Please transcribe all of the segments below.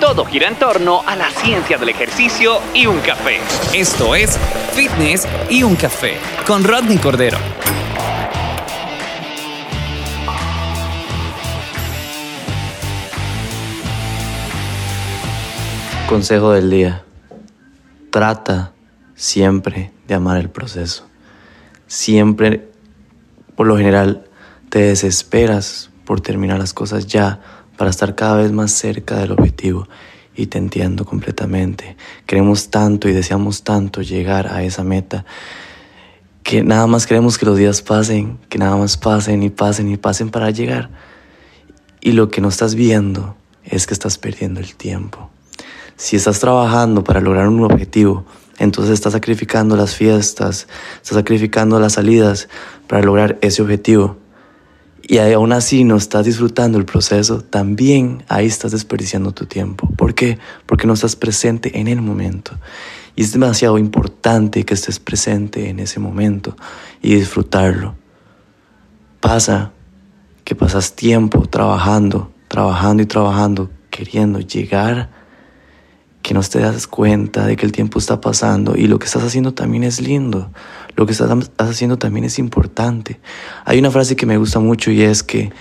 Todo gira en torno a la ciencia del ejercicio y un café. Esto es Fitness y un café con Rodney Cordero. Consejo del día. Trata siempre de amar el proceso. Siempre, por lo general, te desesperas por terminar las cosas ya para estar cada vez más cerca del objetivo. Y te entiendo completamente. Queremos tanto y deseamos tanto llegar a esa meta que nada más queremos que los días pasen, que nada más pasen y pasen y pasen para llegar. Y lo que no estás viendo es que estás perdiendo el tiempo. Si estás trabajando para lograr un objetivo, entonces estás sacrificando las fiestas, estás sacrificando las salidas para lograr ese objetivo y aún así no estás disfrutando el proceso, también ahí estás desperdiciando tu tiempo. ¿Por qué? Porque no estás presente en el momento. Y es demasiado importante que estés presente en ese momento y disfrutarlo. Pasa que pasas tiempo trabajando, trabajando y trabajando, queriendo llegar que no te das cuenta de que el tiempo está pasando y lo que estás haciendo también es lindo, lo que estás haciendo también es importante. Hay una frase que me gusta mucho y es que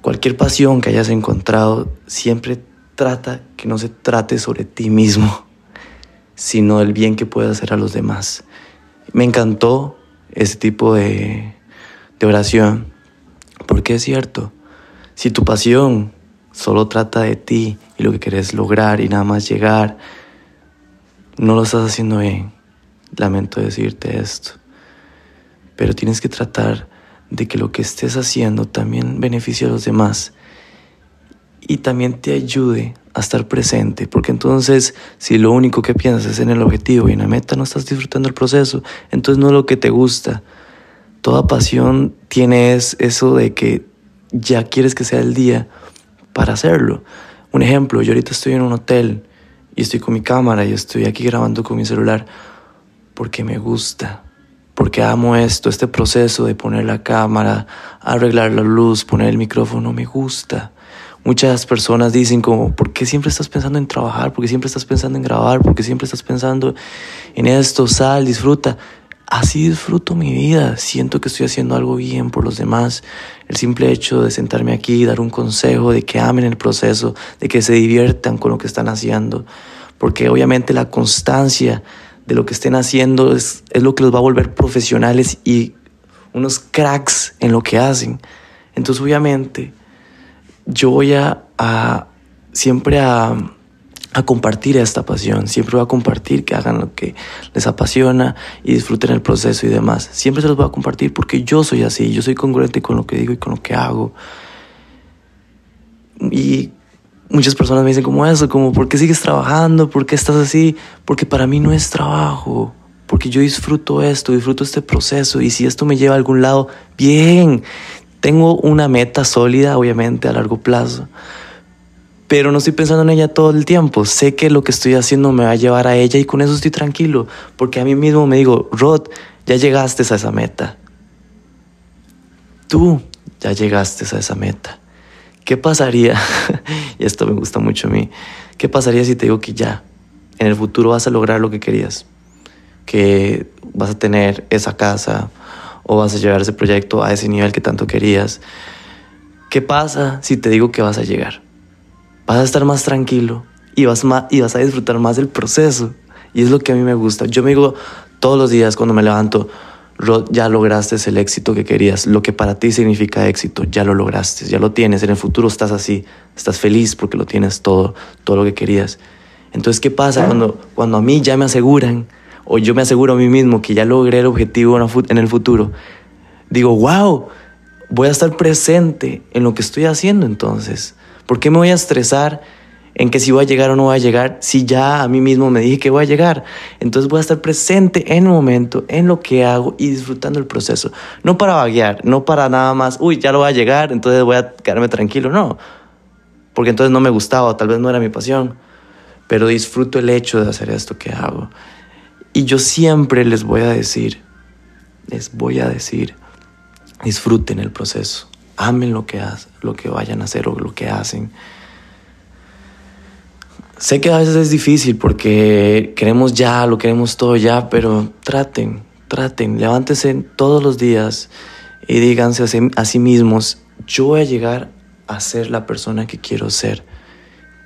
cualquier pasión que hayas encontrado siempre trata que no se trate sobre ti mismo, sino del bien que puedes hacer a los demás. Me encantó ese tipo de, de oración, porque es cierto, si tu pasión solo trata de ti y lo que querés lograr y nada más llegar, no lo estás haciendo bien. Lamento decirte esto. Pero tienes que tratar de que lo que estés haciendo también beneficie a los demás y también te ayude a estar presente, porque entonces si lo único que piensas es en el objetivo y en la meta, no estás disfrutando el proceso, entonces no es lo que te gusta. Toda pasión tiene eso de que ya quieres que sea el día para hacerlo. Un ejemplo, yo ahorita estoy en un hotel y estoy con mi cámara y estoy aquí grabando con mi celular porque me gusta, porque amo esto, este proceso de poner la cámara, arreglar la luz, poner el micrófono, me gusta. Muchas personas dicen como, ¿por qué siempre estás pensando en trabajar? ¿Por qué siempre estás pensando en grabar? ¿Por qué siempre estás pensando en esto? Sal, disfruta así disfruto mi vida, siento que estoy haciendo algo bien por los demás. El simple hecho de sentarme aquí dar un consejo, de que amen el proceso, de que se diviertan con lo que están haciendo, porque obviamente la constancia de lo que estén haciendo es, es lo que los va a volver profesionales y unos cracks en lo que hacen. Entonces obviamente yo voy a, a siempre a a compartir esta pasión, siempre voy a compartir que hagan lo que les apasiona y disfruten el proceso y demás. Siempre se los voy a compartir porque yo soy así, yo soy congruente con lo que digo y con lo que hago. Y muchas personas me dicen como eso, como ¿por qué sigues trabajando? ¿Por qué estás así? Porque para mí no es trabajo, porque yo disfruto esto, disfruto este proceso y si esto me lleva a algún lado, bien. Tengo una meta sólida, obviamente, a largo plazo pero no estoy pensando en ella todo el tiempo. Sé que lo que estoy haciendo me va a llevar a ella y con eso estoy tranquilo, porque a mí mismo me digo, Rod, ya llegaste a esa meta. Tú ya llegaste a esa meta. ¿Qué pasaría? y esto me gusta mucho a mí. ¿Qué pasaría si te digo que ya, en el futuro vas a lograr lo que querías? Que vas a tener esa casa o vas a llevar ese proyecto a ese nivel que tanto querías. ¿Qué pasa si te digo que vas a llegar? vas a estar más tranquilo y vas, y vas a disfrutar más del proceso. Y es lo que a mí me gusta. Yo me digo todos los días cuando me levanto, ya lograste el éxito que querías. Lo que para ti significa éxito, ya lo lograste, ya lo tienes. En el futuro estás así, estás feliz porque lo tienes todo, todo lo que querías. Entonces, ¿qué pasa cuando, cuando a mí ya me aseguran, o yo me aseguro a mí mismo que ya logré el objetivo en el futuro? Digo, wow, voy a estar presente en lo que estoy haciendo entonces. ¿Por qué me voy a estresar en que si voy a llegar o no voy a llegar, si ya a mí mismo me dije que voy a llegar. Entonces voy a estar presente en el momento, en lo que hago y disfrutando el proceso. No para vaguear, no para nada más, uy, ya lo voy a llegar, entonces voy a quedarme tranquilo, no. Porque entonces no me gustaba, tal vez no era mi pasión. Pero disfruto el hecho de hacer esto que hago. Y yo siempre les voy a decir, les voy a decir, disfruten el proceso, amen lo que, lo que vayan a hacer o lo que hacen Sé que a veces es difícil porque queremos ya, lo queremos todo ya, pero traten, traten, levántense todos los días y díganse a sí mismos, yo voy a llegar a ser la persona que quiero ser.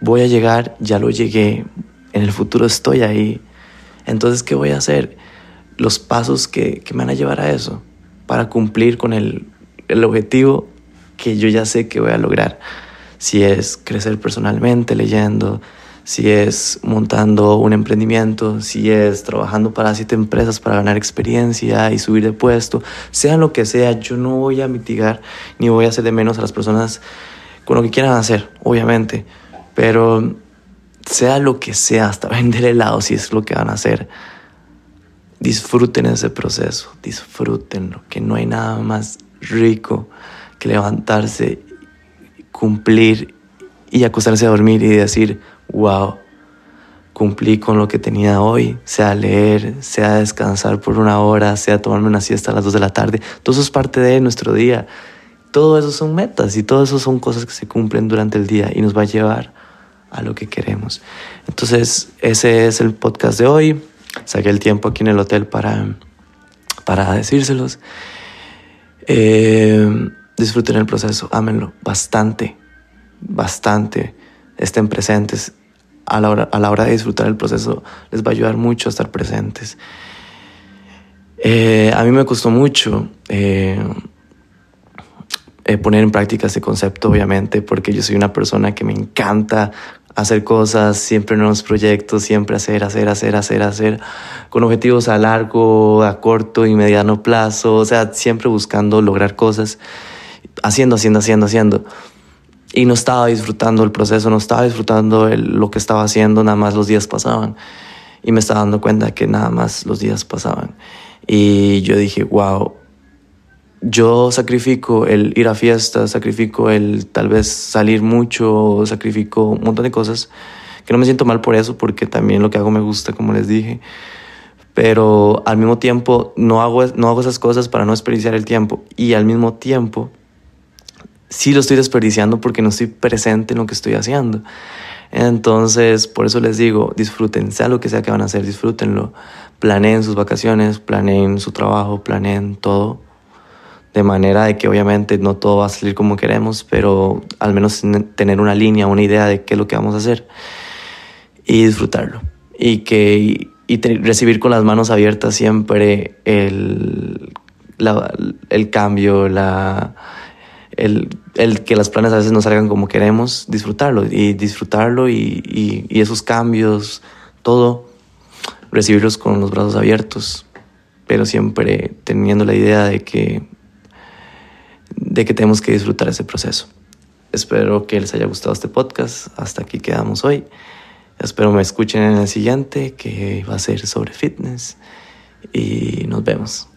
Voy a llegar, ya lo llegué, en el futuro estoy ahí. Entonces, ¿qué voy a hacer? Los pasos que, que me van a llevar a eso, para cumplir con el, el objetivo que yo ya sé que voy a lograr. Si es crecer personalmente, leyendo, si es montando un emprendimiento, si es trabajando para siete empresas para ganar experiencia y subir de puesto, sea lo que sea, yo no voy a mitigar ni voy a hacer de menos a las personas con lo que quieran hacer, obviamente, pero sea lo que sea, hasta vender helado si es lo que van a hacer, disfruten ese proceso, disfrútenlo, que no hay nada más rico que levantarse, cumplir y acostarse a dormir y decir, wow, cumplí con lo que tenía hoy, sea leer, sea descansar por una hora, sea tomarme una siesta a las 2 de la tarde, todo eso es parte de nuestro día. Todo eso son metas y todo eso son cosas que se cumplen durante el día y nos va a llevar a lo que queremos. Entonces, ese es el podcast de hoy. Saqué el tiempo aquí en el hotel para, para decírselos. Eh, disfruten el proceso, ámenlo bastante, bastante estén presentes a la, hora, a la hora de disfrutar el proceso, les va a ayudar mucho a estar presentes. Eh, a mí me costó mucho eh, eh, poner en práctica ese concepto, obviamente, porque yo soy una persona que me encanta hacer cosas, siempre nuevos proyectos, siempre hacer, hacer, hacer, hacer, hacer, con objetivos a largo, a corto y mediano plazo, o sea, siempre buscando lograr cosas, haciendo, haciendo, haciendo, haciendo y no estaba disfrutando el proceso, no estaba disfrutando lo que estaba haciendo, nada más los días pasaban. Y me estaba dando cuenta que nada más los días pasaban. Y yo dije, wow, yo sacrifico el ir a fiestas, sacrifico el tal vez salir mucho, sacrifico un montón de cosas, que no me siento mal por eso, porque también lo que hago me gusta, como les dije. Pero al mismo tiempo no hago, no hago esas cosas para no desperdiciar el tiempo. Y al mismo tiempo sí lo estoy desperdiciando porque no estoy presente en lo que estoy haciendo. Entonces, por eso les digo, disfruten, sea lo que sea que van a hacer, disfrútenlo. Planeen sus vacaciones, planeen su trabajo, planeen todo. De manera de que obviamente no todo va a salir como queremos, pero al menos tener una línea, una idea de qué es lo que vamos a hacer. Y disfrutarlo. Y que y, recibir con las manos abiertas siempre el, el cambio, la, el, el, que las planes a veces no salgan como queremos, disfrutarlo y disfrutarlo y, y, esos cambios, todo, recibirlos con los brazos abiertos, pero siempre teniendo la idea de que, de que tenemos que disfrutar ese proceso. Espero que les haya gustado este podcast. Hasta aquí quedamos hoy. Espero me escuchen en el siguiente, que va a ser sobre fitness. Y nos vemos.